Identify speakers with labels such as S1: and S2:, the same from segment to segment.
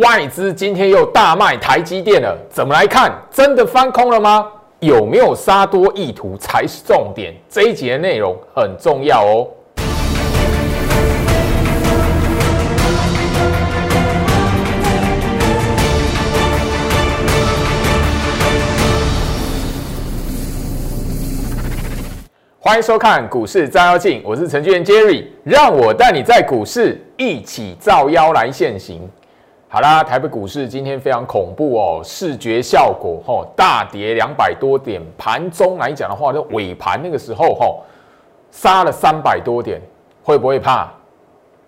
S1: 外资今天又大卖台积电了，怎么来看？真的翻空了吗？有没有杀多意图才是重点。这一节内容很重要哦。欢迎收看股市照妖镜，我是程序员 Jerry，让我带你在股市一起照妖来现行。好啦，台北股市今天非常恐怖哦，视觉效果哦大跌两百多点，盘中来讲的话，就尾盘那个时候哦杀了三百多点，会不会怕？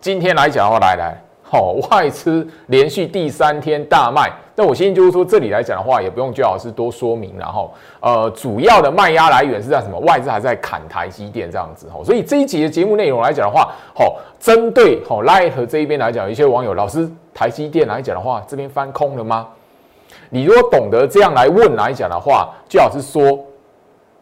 S1: 今天来讲的话，来来。哦，外资连续第三天大卖，那我先就是说，这里来讲的话，也不用最老师多说明，然后，呃，主要的卖压来源是在什么？外资还在砍台积电这样子，哦，所以这一集的节目内容来讲的话，哦，针对哦赖和这一边来讲，一些网友老师，台积电来讲的话，这边翻空了吗？你如果懂得这样来问来讲的话，最好是说。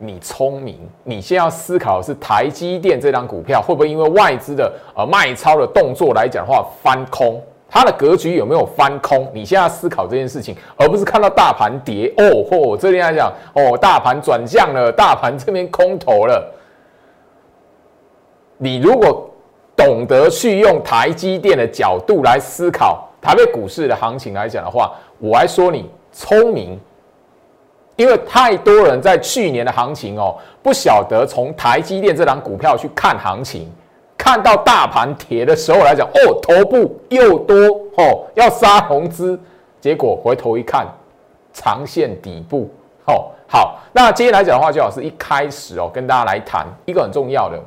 S1: 你聪明，你先要思考的是台积电这张股票会不会因为外资的呃卖超的动作来讲的话翻空，它的格局有没有翻空？你现在思考这件事情，而不是看到大盘跌哦嚯，这边来讲哦，大盘转向了，大盘这边空头了。你如果懂得去用台积电的角度来思考台北股市的行情来讲的话，我还说你聪明。因为太多人在去年的行情哦，不晓得从台积电这档股票去看行情，看到大盘跌的时候来讲，哦，头部又多哦，要杀红资，结果回头一看，长线底部哦，好，那今天来讲的话，就老师一开始哦，跟大家来谈一个很重要的，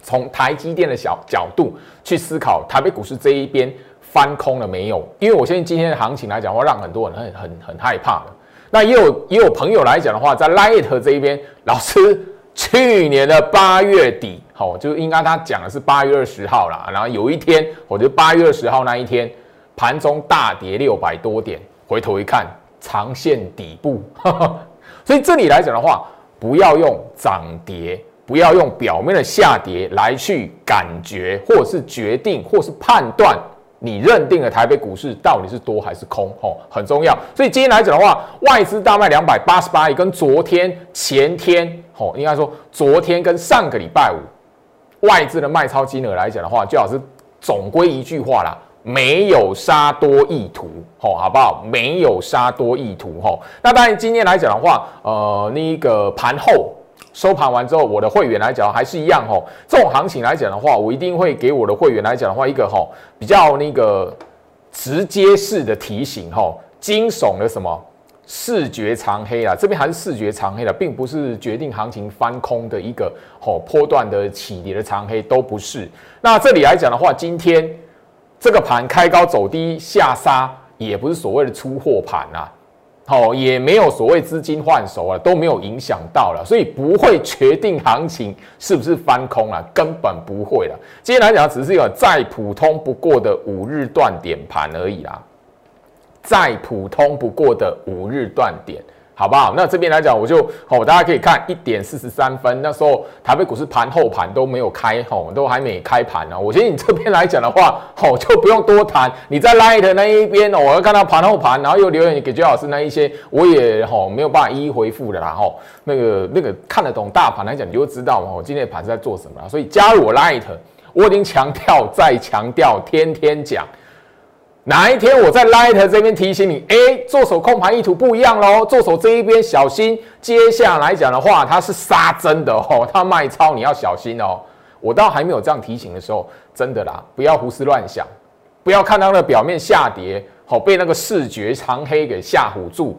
S1: 从台积电的小角度去思考台北股市这一边翻空了没有？因为我相信今天的行情来讲，的话让很多人很很很害怕的。那也有也有朋友来讲的话，在 Light 这一边，老师去年的八月底，好，就应该他讲的是八月二十号啦。然后有一天，我觉得八月二十号那一天，盘中大跌六百多点，回头一看，长线底部。所以这里来讲的话，不要用涨跌，不要用表面的下跌来去感觉，或者是决定，或是判断。你认定了台北股市到底是多还是空？吼，很重要。所以今天来讲的话，外资大卖两百八十八亿，跟昨天、前天，吼，应该说昨天跟上个礼拜五，外资的卖超金额来讲的话，最好是总归一句话啦，没有杀多意图，吼，好不好？没有杀多意图，吼。那当然今天来讲的话，呃，那个盘后。收盘完之后，我的会员来讲还是一样吼。这种行情来讲的话，我一定会给我的会员来讲的话，一个吼比较那个直接式的提醒吼，惊悚的什么视觉长黑啊，这边还是视觉长黑的，并不是决定行情翻空的一个吼波段的起跌的长黑都不是。那这里来讲的话，今天这个盘开高走低下杀，也不是所谓的出货盘啊。哦，也没有所谓资金换手啊，都没有影响到了，所以不会决定行情是不是翻空了，根本不会了。今天来讲，只是一个再普通不过的五日断点盘而已啦，再普通不过的五日断点。好不好？那这边来讲，我就哦，大家可以看一点四十三分，那时候台北股市盘后盘都没有开，吼，都还没开盘呢。我觉得你这边来讲的话，吼，就不用多谈。你在 Light 那一边哦，我要看到盘后盘，然后又留言给周老师那一些，我也吼没有办法一一回复的啦，吼。那个那个看得懂大盘来讲，你就知道哦，今天的盘是在做什么。所以加入我 Light，我已经强调再强调，天天讲。哪一天我在 Light 这边提醒你，哎，做手控盘意图不一样喽，做手这一边小心。接下来讲的话，它是杀真的哦，它卖超你要小心哦。我倒还没有这样提醒的时候，真的啦，不要胡思乱想，不要看它的表面下跌，好被那个视觉长黑给吓唬住。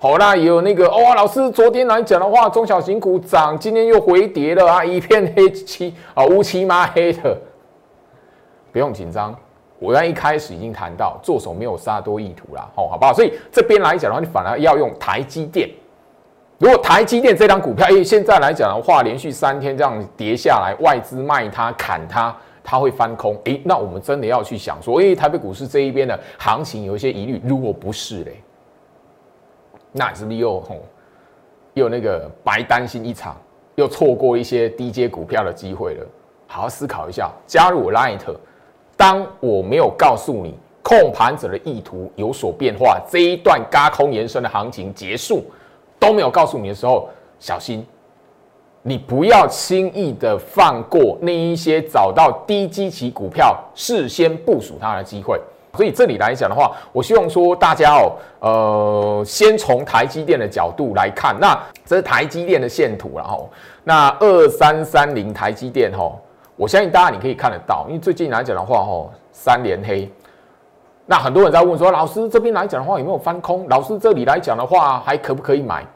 S1: 好啦，有那个哦，老师昨天来讲的话，中小型股涨，今天又回跌了啊，一片黑漆啊，乌漆嘛黑的，不用紧张。我刚一开始已经谈到，做手没有杀多意图啦，吼，好不好？所以这边来讲的话，你反而要用台积电。如果台积电这张股票，哎，现在来讲的话，连续三天这样跌下来，外资卖它、砍它，它会翻空，哎，那我们真的要去想说，哎，台北股市这一边的行情有一些疑虑，如果不是嘞，那是不是又吼又那个白担心一场，又错过一些低阶股票的机会了？好好思考一下，加入 Light。当我没有告诉你控盘者的意图有所变化，这一段高空延伸的行情结束都没有告诉你的时候，小心，你不要轻易的放过那一些找到低基期股票事先部署它的机会。所以这里来讲的话，我希望说大家哦，呃，先从台积电的角度来看，那这是台积电的线图，然后那二三三零台积电哈，我相信大家你可以看得到，因为最近来讲的话吼，三连黑，那很多人在问说，老师这边来讲的话有没有翻空？老师这里来讲的话还可不可以买？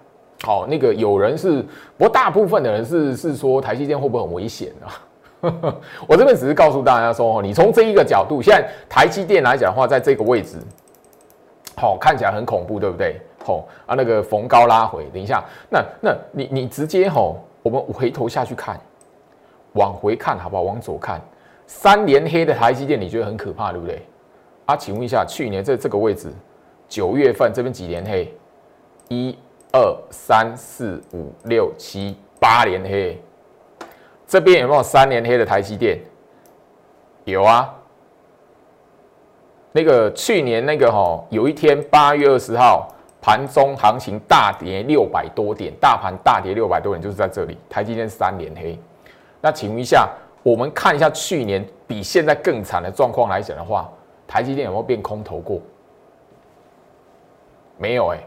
S1: 好，那个有人是，不过大部分的人是是说台积电会不会很危险啊？我这边只是告诉大家说，你从这一个角度，现在台积电来讲的话，在这个位置，好看起来很恐怖，对不对？好啊，那个逢高拉回，等一下，那那你你直接吼，我们回头下去看，往回看好不好？往左看，三连黑的台积电，你觉得很可怕，对不对？啊，请问一下，去年在这个位置，九月份这边几连黑？一二三四五六七八连黑。这边有没有三连黑的台积电？有啊。那个去年那个哈，有一天八月二十号盘中行情大跌六百多点，大盘大跌六百多点，就是在这里，台积电三连黑。那请问一下，我们看一下去年比现在更惨的状况来讲的话，台积电有没有变空头过？没有哎。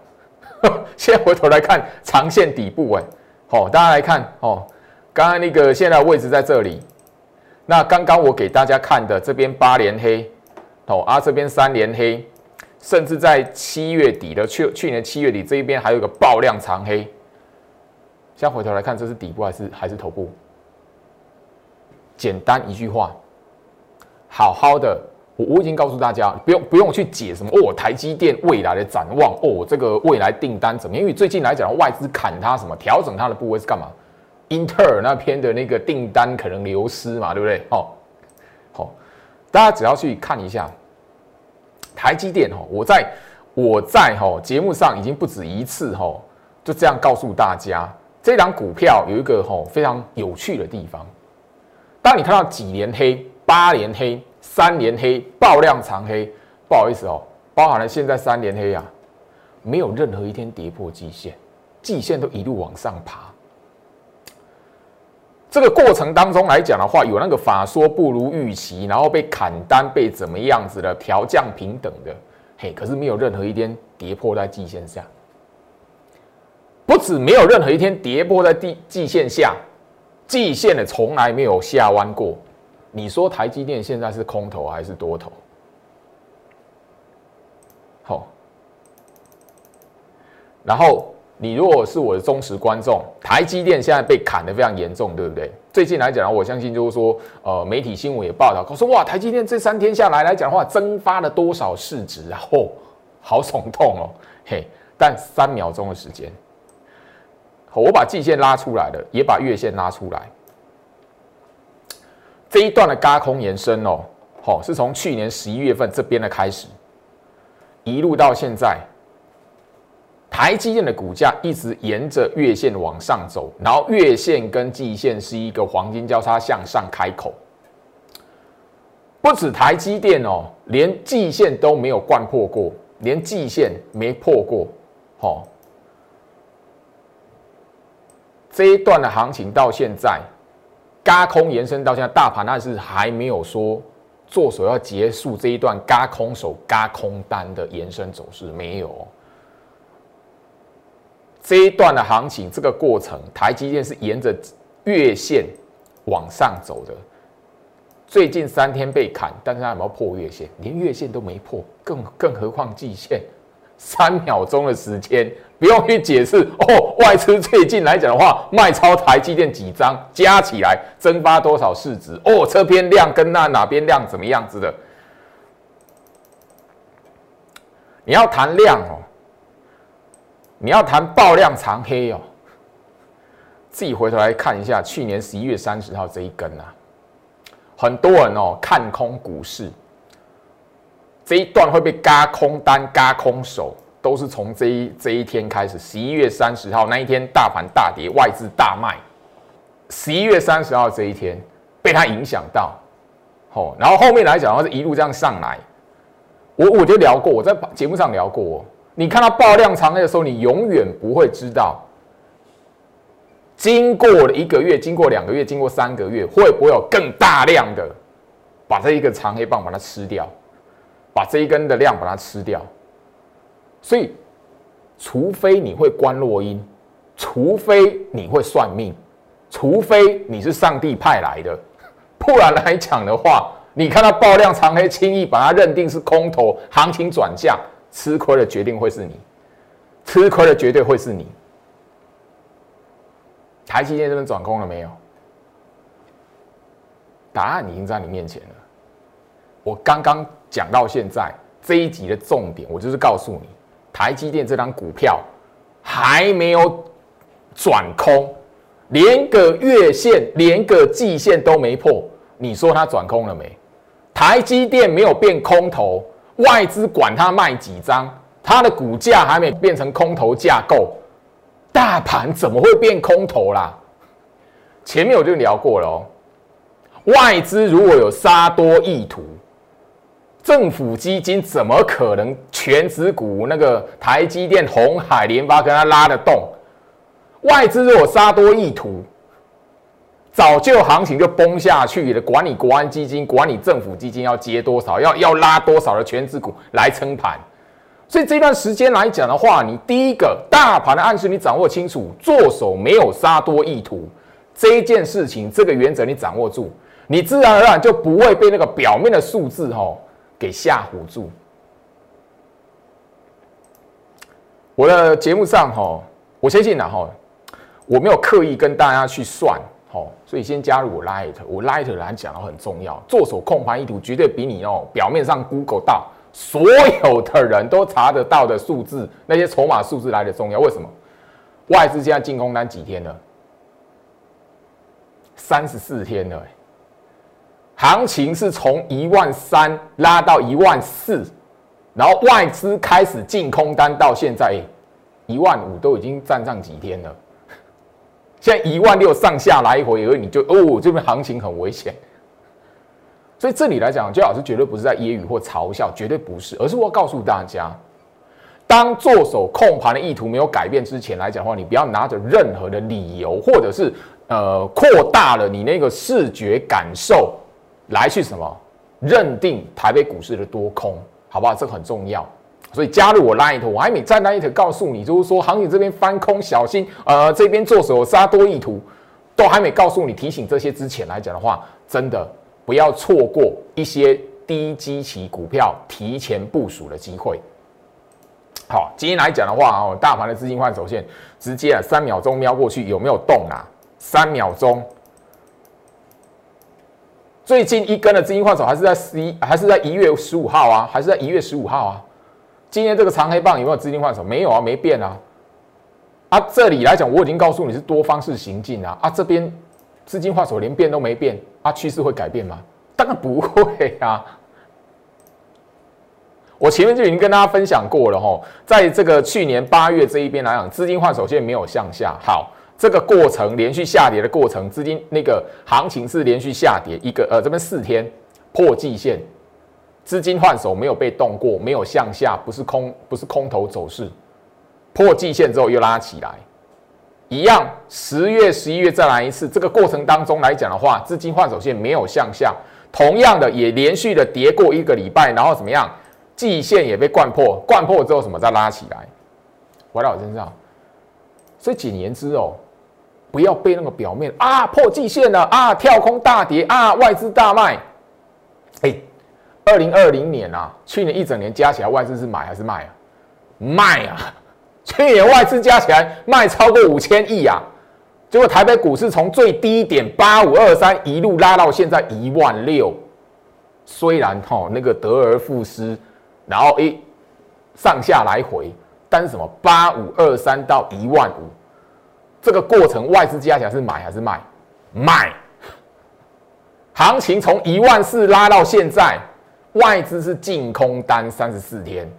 S1: 现在回头来看长线底部哎，好，大家来看哦。刚刚那个现在位置在这里，那刚刚我给大家看的这边八连黑，哦啊这边三连黑，甚至在七月底的去去年七月底这一边还有个爆量长黑，现在回头来看这是底部还是还是头部？简单一句话，好好的，我我已经告诉大家，不用不用去解什么哦，台积电未来的展望哦，这个未来订单怎么？因为最近来讲，外资砍它什么，调整它的部位是干嘛？英特尔那边的那个订单可能流失嘛，对不对？哦，好，大家只要去看一下台积电哦，我在我在哈节目上已经不止一次哈，就这样告诉大家，这档股票有一个哈非常有趣的地方。当你看到几连黑、八连黑、三连黑、爆量长黑，不好意思哦，包含了现在三连黑啊，没有任何一天跌破季线，季线都一路往上爬。这个过程当中来讲的话，有那个法说不如预期，然后被砍单，被怎么样子的调降平等的，嘿，可是没有任何一天跌破在季线下，不止没有任何一天跌破在地季线下，季线的从来没有下弯过。你说台积电现在是空头还是多头？好，然后。你如果是我的忠实观众，台积电现在被砍得非常严重，对不对？最近来讲，我相信就是说，呃，媒体新闻也报道，说哇，台积电这三天下来来讲的话，蒸发了多少市值啊？哦，好耸动哦，嘿！但三秒钟的时间，我把季线拉出来了，也把月线拉出来，这一段的高空延伸哦，好，是从去年十一月份这边的开始，一路到现在。台积电的股价一直沿着月线往上走，然后月线跟季线是一个黄金交叉向上开口。不止台积电哦，连季线都没有贯破过，连季线没破过。好，这一段的行情到现在，嘎空延伸到现在，大盘那是还没有说做手要结束这一段嘎空手嘎空单的延伸走势，没有。这一段的行情，这个过程，台积电是沿着月线往上走的。最近三天被砍，但是它有没有破月线？连月线都没破，更更何况季线？三秒钟的时间，不用去解释哦。外资最近来讲的话，卖超台积电几张，加起来蒸发多少市值？哦，这边量跟那哪边量怎么样子的？你要谈量哦。你要谈爆量长黑哦，自己回头来看一下，去年十一月三十号这一根啊，很多人哦看空股市，这一段会被嘎空单、嘎空手，都是从这一这一天开始。十一月三十号那一天，大盘大跌，外资大卖。十一月三十号这一天被它影响到，哦，然后后面来讲的话是一路这样上来，我我就聊过，我在节目上聊过。你看到爆量长黑的时候，你永远不会知道，经过了一个月，经过两个月，经过三个月，会不会有更大量的把这一个长黑棒把它吃掉，把这一根的量把它吃掉。所以，除非你会观落音，除非你会算命，除非你是上帝派来的，不然来讲的话，你看到爆量长黑，轻易把它认定是空头行情转向。吃亏的决定会是你，吃亏的绝对会是你。台积电这边转空了没有？答案已经在你面前了。我刚刚讲到现在这一集的重点，我就是告诉你，台积电这张股票还没有转空，连个月线、连个季线都没破。你说它转空了没？台积电没有变空头。外资管它卖几张，它的股价还没变成空头架构，大盘怎么会变空头啦？前面我就聊过了哦，外资如果有杀多意图，政府基金怎么可能全指股那个台积电、红海、联发跟它拉得动？外资如果杀多意图。早就行情就崩下去了，管你国安基金，管你政府基金要接多少，要要拉多少的全资股来撑盘。所以这段时间来讲的话，你第一个大盘的暗示你掌握清楚，做手没有杀多意图这一件事情，这个原则你掌握住，你自然而然就不会被那个表面的数字哈给吓唬住。我的节目上哈，我相信呢哈，我没有刻意跟大家去算。哦，所以先加入我 Light，我 Light 来讲很重要。做手控盘意图绝对比你哦表面上 Google 到所有的人都查得到的数字，那些筹码数字来的重要。为什么？外资现在进攻单几天了？三十四天了。行情是从一万三拉到一万四，然后外资开始进空单到现在一万五，都已经站上几天了。现在一万六上下来回，以为你就哦，这边行情很危险。所以这里来讲，最老师绝对不是在揶揄或嘲笑，绝对不是，而是我告诉大家，当做手控盘的意图没有改变之前来讲的话，你不要拿着任何的理由，或者是呃扩大了你那个视觉感受来去什么认定台北股市的多空，好不好？这很重要。所以加入我 Light，我还没在 Light 告诉你，就是说行情这边翻空，小心。呃，这边做手杀多意图，都还没告诉你提醒这些之前来讲的话，真的不要错过一些低基期股票提前部署的机会。好，今天来讲的话哦，大盘的资金换手线直接啊三秒钟瞄过去有没有动啊？三秒钟，最近一根的资金换手还是在十一，还是在一月十五号啊？还是在一月十五号啊？今天这个长黑棒有没有资金换手？没有啊，没变啊。啊，这里来讲，我已经告诉你是多方式行进啊。啊，这边资金换手连变都没变，啊，趋势会改变吗？当然不会啊。我前面就已经跟大家分享过了吼，在这个去年八月这一边来讲，资金换手线没有向下。好，这个过程连续下跌的过程，资金那个行情是连续下跌一个呃，这边四天破季线。资金换手没有被动过，没有向下，不是空，不是空头走势，破季线之后又拉起来，一样。十月、十一月再来一次，这个过程当中来讲的话，资金换手线没有向下，同样的也连续的跌过一个礼拜，然后怎么样？季线也被灌破，灌破之后什么再拉起来，回到我身上。所以简言之哦，不要被那个表面啊破季线了啊跳空大跌啊外资大卖，哎。二零二零年啊，去年一整年加起来，外资是买还是卖啊？卖啊！去年外资加起来卖超过五千亿啊！结果台北股市从最低点八五二三一路拉到现在一万六，虽然哈那个得而复失，然后诶上下来回，但是什么八五二三到一万五，这个过程外资加起来是买还是卖？卖！行情从一万四拉到现在。外资是净空单三十四天，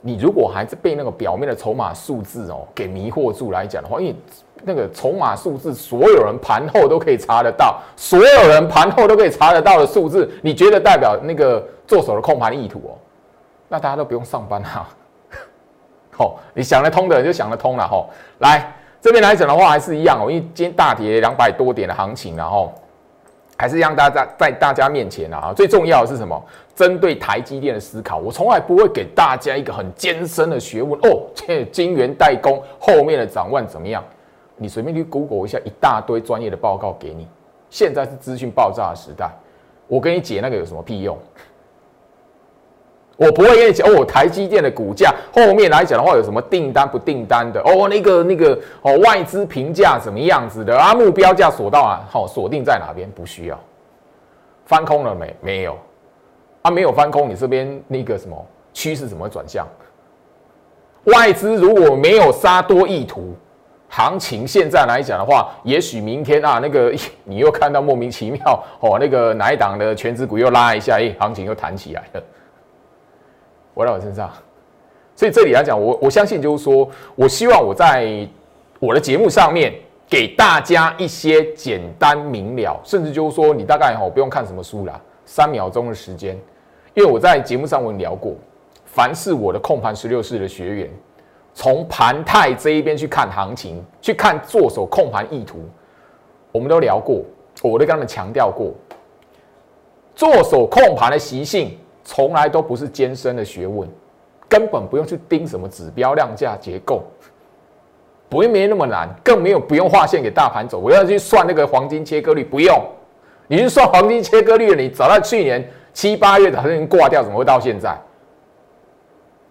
S1: 你如果还是被那个表面的筹码数字哦给迷惑住来讲的话，因为那个筹码数字，所有人盘后都可以查得到，所有人盘后都可以查得到的数字，你觉得代表那个做手的控盘意图哦？那大家都不用上班哈。好，你想得通的人就想得通了哈。来这边来讲的话，还是一样哦，因为今天大跌两百多点的行情，然后还是让大家在大家面前啊，最重要的是什么？针对台积电的思考，我从来不会给大家一个很艰深的学问哦。这晶圆代工后面的展望怎么样？你随便去 Google 一下，一大堆专业的报告给你。现在是资讯爆炸的时代，我跟你解那个有什么屁用？我不会跟你讲哦，台积电的股价后面来讲的话，有什么订单不订单的？哦，那个那个哦，外资评价怎么样子的啊？目标价锁到啊，好锁定在哪边？不需要翻空了没？没有啊，没有翻空，你这边那个什么趋势怎么转向？外资如果没有杀多意图。行情现在来讲的话，也许明天啊，那个 你又看到莫名其妙哦，那个哪一档的全职股又拉一下，哎，行情又弹起来了，回到我身上。所以这里来讲，我我相信就是说，我希望我在我的节目上面给大家一些简单明了，甚至就是说，你大概哦不用看什么书啦，三秒钟的时间，因为我在节目上我聊过，凡是我的控盘十六式的学员。从盘态这一边去看行情，去看做手控盘意图，我们都聊过，我都跟他们强调过，做手控盘的习性从来都不是艰深的学问，根本不用去盯什么指标、量价、结构，不会没那么难，更没有不用画线给大盘走。我要去算那个黄金切割率，不用，你去算黄金切割率，你早在去年七八月早就已经挂掉，怎么会到现在？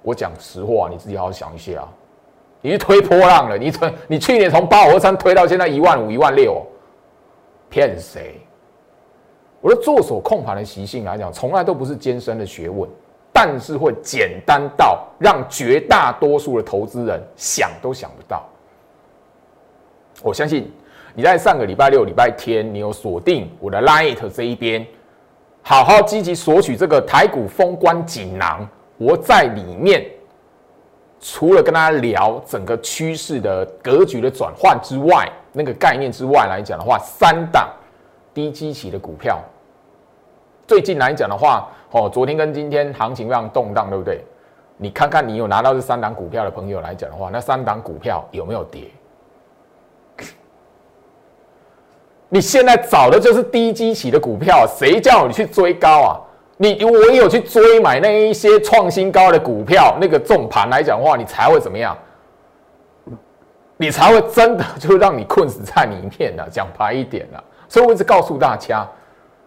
S1: 我讲实话，你自己好好想一下啊！你去推波浪了，你从你去年从八五二三推到现在一万五、一万六，骗谁？我的做手控盘的习性来讲，从来都不是艰深的学问，但是会简单到让绝大多数的投资人想都想不到。我相信你在上个礼拜六、礼拜天，你有锁定我的 Light 这一边，好好积极索取这个台股封关锦囊。我在里面，除了跟大家聊整个趋势的格局的转换之外，那个概念之外来讲的话，三档低基期的股票，最近来讲的话，哦，昨天跟今天行情非常动荡，对不对？你看看你有拿到这三档股票的朋友来讲的话，那三档股票有没有跌？你现在找的就是低基期的股票，谁叫你去追高啊？你唯有去追买那一些创新高的股票，那个重盘来讲的话，你才会怎么样？你才会真的就让你困死在里面呢？讲白一点了，所以我一直告诉大家，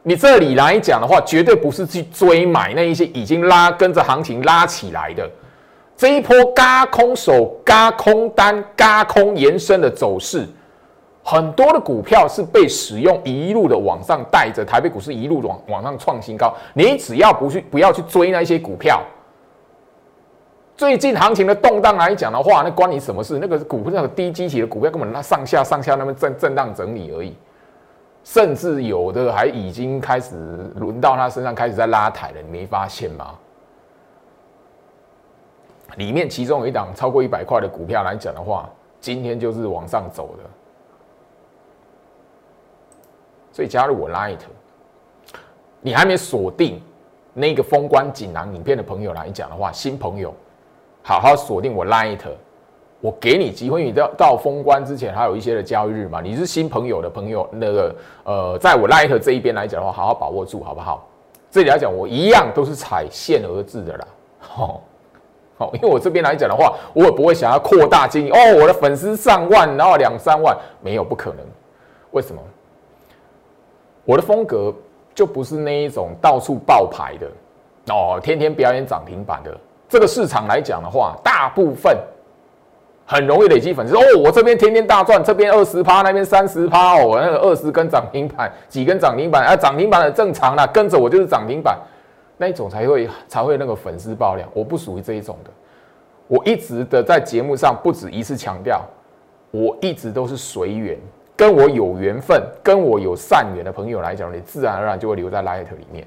S1: 你这里来讲的话，绝对不是去追买那一些已经拉跟着行情拉起来的这一波嘎空手、嘎空单、嘎空延伸的走势。很多的股票是被使用一路的往上带着台北股市一路往往上创新高，你只要不去不要去追那些股票。最近行情的动荡来讲的话，那关你什么事？那个股票那个低基体的股票根本那上下上下那么震震荡整理而已，甚至有的还已经开始轮到他身上开始在拉抬了，你没发现吗？里面其中有一档超过一百块的股票来讲的话，今天就是往上走的。所以加入我 Light，你还没锁定那个封关锦囊影片的朋友来讲的话，新朋友好好锁定我 Light，我给你机会，你到到封关之前还有一些的交易日嘛。你是新朋友的朋友，那个呃，在我 Light 这一边来讲的话，好好把握住好不好？这里来讲，我一样都是踩线而至的啦。好，好，因为我这边来讲的话，我也不会想要扩大经营哦，我的粉丝上万，然后两三万，没有不可能。为什么？我的风格就不是那一种到处爆牌的哦，天天表演涨停板的。这个市场来讲的话，大部分很容易累积粉丝哦。我这边天天大赚，这边二十趴，那边三十趴哦。我那个二十根涨停板，几根涨停板啊？涨停板的正常啦，跟着我就是涨停板那一种才会才会那个粉丝爆量。我不属于这一种的。我一直的在节目上不止一次强调，我一直都是随缘。跟我有缘分、跟我有善缘的朋友来讲，你自然而然就会留在 Light 里面，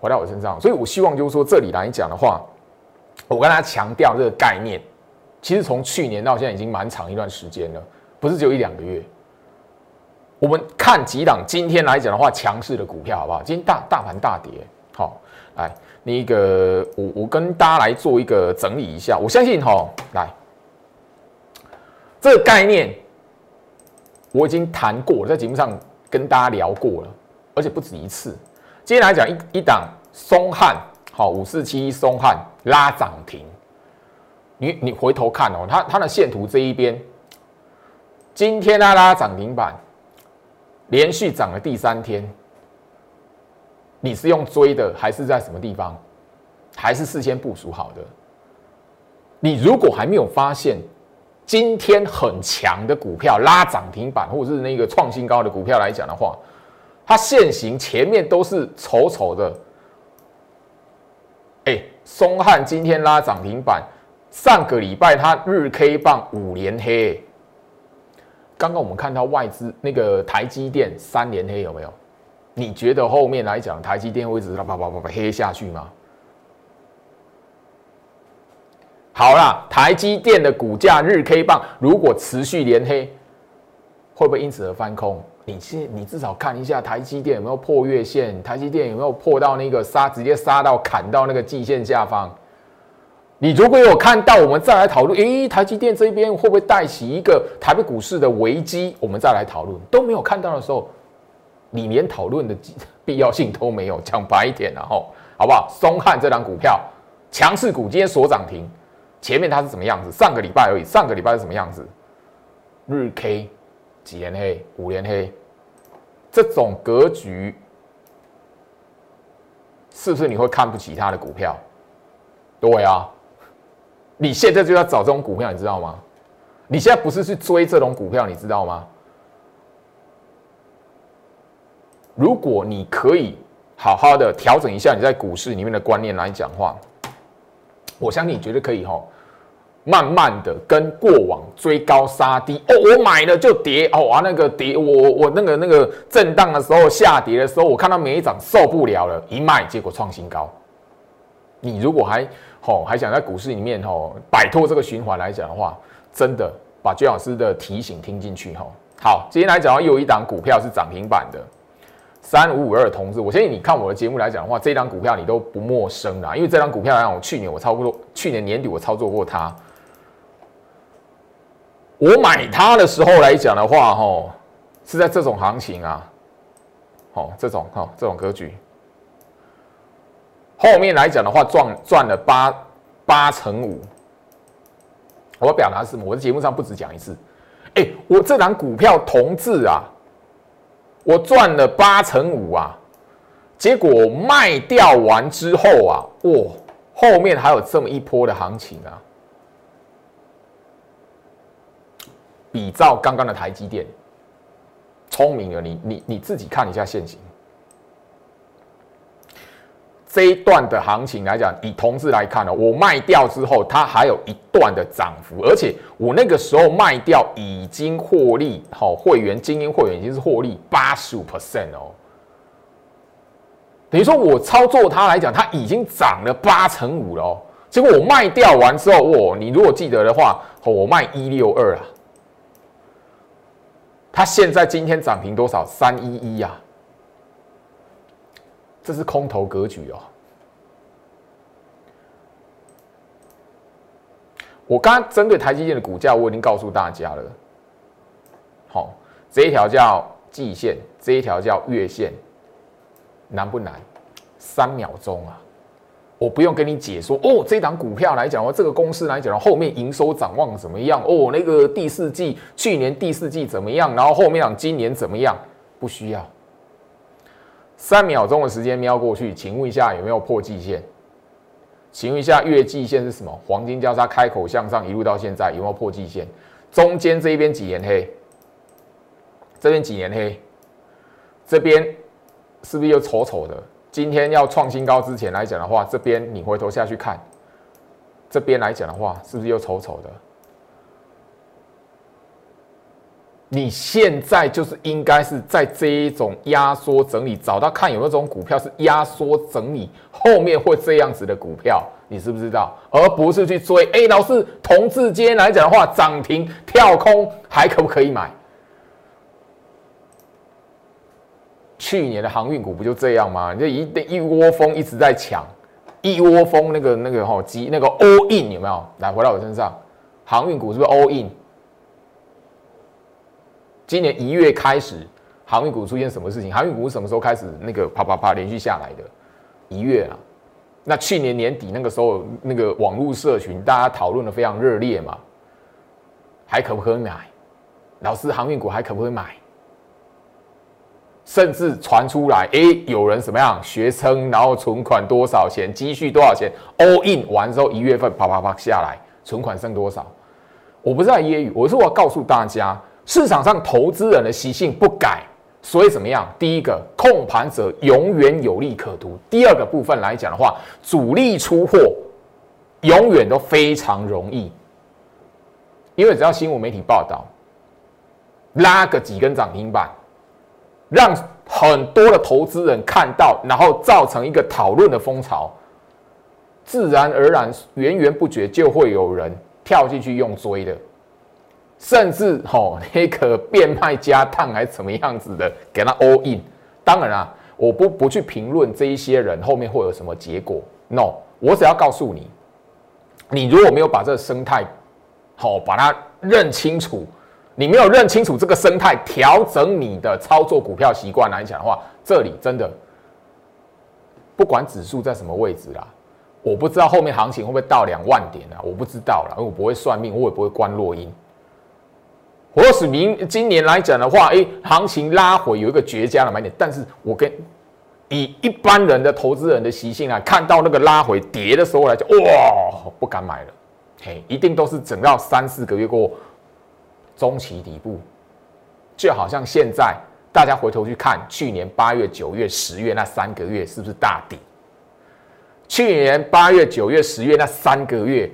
S1: 回到我身上。所以我希望就是说，这里来讲的话，我跟大家强调这个概念，其实从去年到现在已经蛮长一段时间了，不是只有一两个月。我们看几档今天来讲的话，强势的股票好不好？今天大大盘大跌，好，来，那个我我跟大家来做一个整理一下。我相信哈，来这个概念我已经谈过了，在节目上跟大家聊过了，而且不止一次。今天来讲一一档松汉，好五四七一松汉拉涨停。你你回头看哦，它它的线图这一边，今天它拉涨停板，连续涨了第三天。你是用追的，还是在什么地方？还是事先部署好的？你如果还没有发现今天很强的股票拉涨停板，或者是那个创新高的股票来讲的话，它现行前面都是丑丑的。哎，松汉今天拉涨停板。上个礼拜它日 K 棒五连黑，刚刚我们看到外资那个台积电三连黑有没有？你觉得后面来讲台积电会一直啪啪啪啪黑下去吗？好啦，台积电的股价日 K 棒如果持续连黑，会不会因此而翻空？你先，你至少看一下台积电有没有破月线，台积电有没有破到那个杀，直接杀到砍到那个季线下方。你如果有看到，我们再来讨论。诶，台积电这边会不会带起一个台北股市的危机？我们再来讨论。都没有看到的时候，你连讨论的必要性都没有。讲白一点，然后好不好？松汉这档股票强势股今天所涨停，前面它是什么样子？上个礼拜而已。上个礼拜是什么样子？日 K 几连黑，五连黑，这种格局是不是你会看不起它的股票？对啊。你现在就要找这种股票，你知道吗？你现在不是去追这种股票，你知道吗？如果你可以好好的调整一下你在股市里面的观念来讲话，我相信你绝对可以哈，慢慢的跟过往追高杀低哦，我买了就跌哦啊，那个跌我我那个那个震荡的时候下跌的时候，我看到没涨受不了了，一卖结果创新高。你如果还哦，还想在股市里面哦摆脱这个循环来讲的话，真的把姜老师的提醒听进去哈。好，今天来讲又有一档股票是涨停板的，三五五二同志。我相信你看我的节目来讲的话，这档股票你都不陌生啦，因为这档股票来讲，我去年我操作，去年年底我操作过它。我买它的时候来讲的话，吼，是在这种行情啊，好，这种哈，这种格局。后面来讲的话，赚赚了八八成五。我表达是什么？我在节目上不止讲一次。哎，我这档股票同志啊，我赚了八成五啊。结果卖掉完之后啊，哇，后面还有这么一波的行情啊。比照刚刚的台积电，聪明了，你你你自己看一下现行。这一段的行情来讲，以同志来看呢，我卖掉之后，它还有一段的涨幅，而且我那个时候卖掉已经获利，好会员精英会员已经是获利八十五 percent 哦，等于说我操作它来讲，它已经涨了八成五了哦。结果我卖掉完之后，哦，你如果记得的话，我卖一六二啊，它现在今天涨停多少？三一一呀。这是空头格局哦。我刚刚针对台积电的股价，我已经告诉大家了。好，这一条叫季线，这一条叫月线，难不难？三秒钟啊！我不用跟你解说哦。这档股票来讲，哦，这个公司来讲，后面营收展望怎么样？哦，那个第四季，去年第四季怎么样？然后后面讲今年怎么样？不需要。三秒钟的时间瞄过去，请问一下有没有破季线？请问一下月季线是什么？黄金交叉开口向上，一路到现在有没有破季线？中间这一边几年黑？这边几年黑？这边是不是又丑丑的？今天要创新高之前来讲的话，这边你回头下去看，这边来讲的话，是不是又丑丑的？你现在就是应该是在这一种压缩整理，找到看有没有这种股票是压缩整理后面会这样子的股票，你知不知道？而不是去追。哎，老师，同志间来讲的话，涨停跳空还可不可以买？去年的航运股不就这样吗？你就一一窝蜂一直在抢，一窝蜂那个那个哈机那个 all in 有没有？来回到我身上，航运股是不是 all in？今年一月开始，航运股出现什么事情？航运股什么时候开始那个啪啪啪连续下来的？一月啊，那去年年底那个时候，那个网络社群大家讨论的非常热烈嘛，还可不可以买？老师，航运股还可不可以买？甚至传出来，哎，有人怎么样？学生，然后存款多少钱？积蓄多少钱？all in 完之后，一月份啪啪啪下来，存款剩多少？我不是在揶揄，我是我要告诉大家，市场上投资人的习性不改，所以怎么样？第一个，控盘者永远有利可图；第二个部分来讲的话，主力出货永远都非常容易，因为只要新闻媒体报道，拉个几根涨停板。让很多的投资人看到，然后造成一个讨论的风潮，自然而然源源不绝就会有人跳进去用追的，甚至吼那个变卖家烫还是怎么样子的，给他 all in。当然啊，我不不去评论这一些人后面会有什么结果，no，我只要告诉你，你如果没有把这个生态好把它认清楚。你没有认清楚这个生态，调整你的操作股票习惯来讲的话，这里真的不管指数在什么位置啦，我不知道后面行情会不会到两万点啊，我不知道了，因为我不会算命，我也不会观落音。或是明今年来讲的话，哎，行情拉回有一个绝佳的买点，但是我跟以一般人的投资人的习性啊，看到那个拉回跌的时候来讲，哇，不敢买了，嘿，一定都是整到三四个月过。中期底部，就好像现在大家回头去看去年八月、九月、十月那三个月，是不是大底？去年八月、九月、十月那三个月，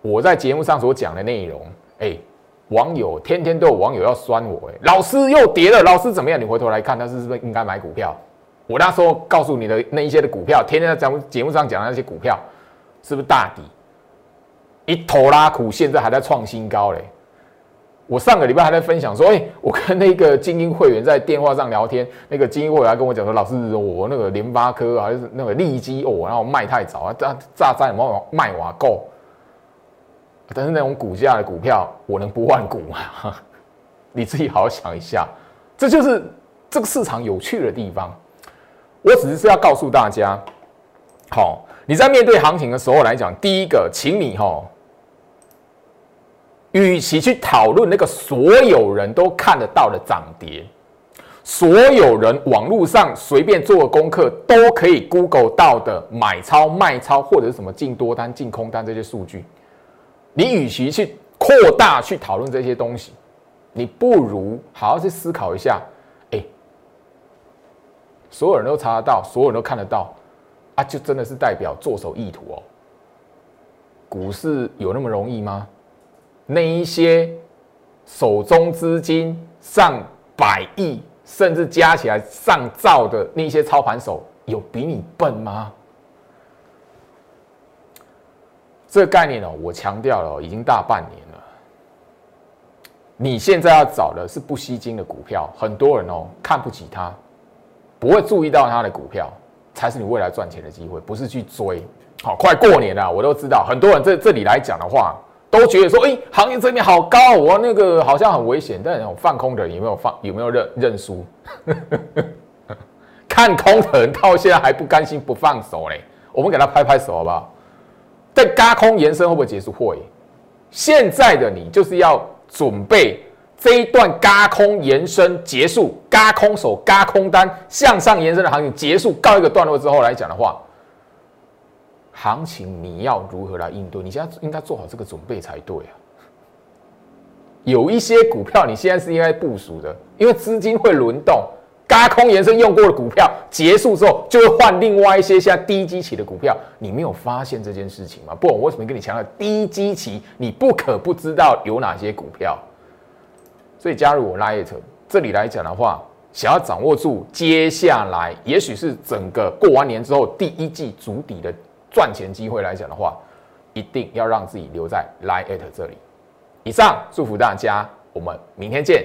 S1: 我在节目上所讲的内容，哎，网友天天都有网友要酸我，哎，老师又跌了，老师怎么样？你回头来看，他是不是应该买股票？我那时候告诉你的那一些的股票，天天在节目节目上讲的那些股票，是不是大底？一头拉苦，现在还在创新高嘞。我上个礼拜还在分享说，哎，我跟那个精英会员在电话上聊天，那个精英会员还跟我讲说，老师，我那个联发科还是那个利基哦，然后卖太早啊，炸炸灾有没有卖瓦够？但是那种股价的股票，我能不换股吗？你自己好好想一下，这就是这个市场有趣的地方。我只是要告诉大家，好，你在面对行情的时候来讲，第一个，请你哈。与其去讨论那个所有人都看得到的涨跌，所有人网络上随便做个功课都可以 Google 到的买超卖超或者是什么进多单进空单这些数据，你与其去扩大去讨论这些东西，你不如好好去思考一下，哎，所有人都查得到，所有人都看得到，啊，就真的是代表做手意图哦？股市有那么容易吗？那一些手中资金上百亿，甚至加起来上兆的那些操盘手，有比你笨吗？这个概念哦，我强调了，已经大半年了。你现在要找的是不吸金的股票，很多人哦看不起它，不会注意到它的股票，才是你未来赚钱的机会，不是去追。好，快过年了，我都知道，很多人这这里来讲的话。都觉得说，哎，行业这边好高，我那个好像很危险。但那种放空的有没有放？有没有认认输？看空的人到现在还不甘心不放手嘞。我们给他拍拍手好不好？在嘎空延伸会不会结束？会。现在的你就是要准备这一段嘎空延伸结束，嘎空手、嘎空单向上延伸的行情结束告一个段落之后来讲的话。行情你要如何来应对？你现在应该做好这个准备才对啊。有一些股票你现在是应该部署的，因为资金会轮动，高空延伸用过的股票结束之后，就会换另外一些现在低基期的股票。你没有发现这件事情吗？不，我为什么跟你强调低基期？你不可不知道有哪些股票。所以加入我拉一层，这里来讲的话，想要掌握住接下来，也许是整个过完年之后第一季主底的。赚钱机会来讲的话，一定要让自己留在 Line at 这里。以上祝福大家，我们明天见。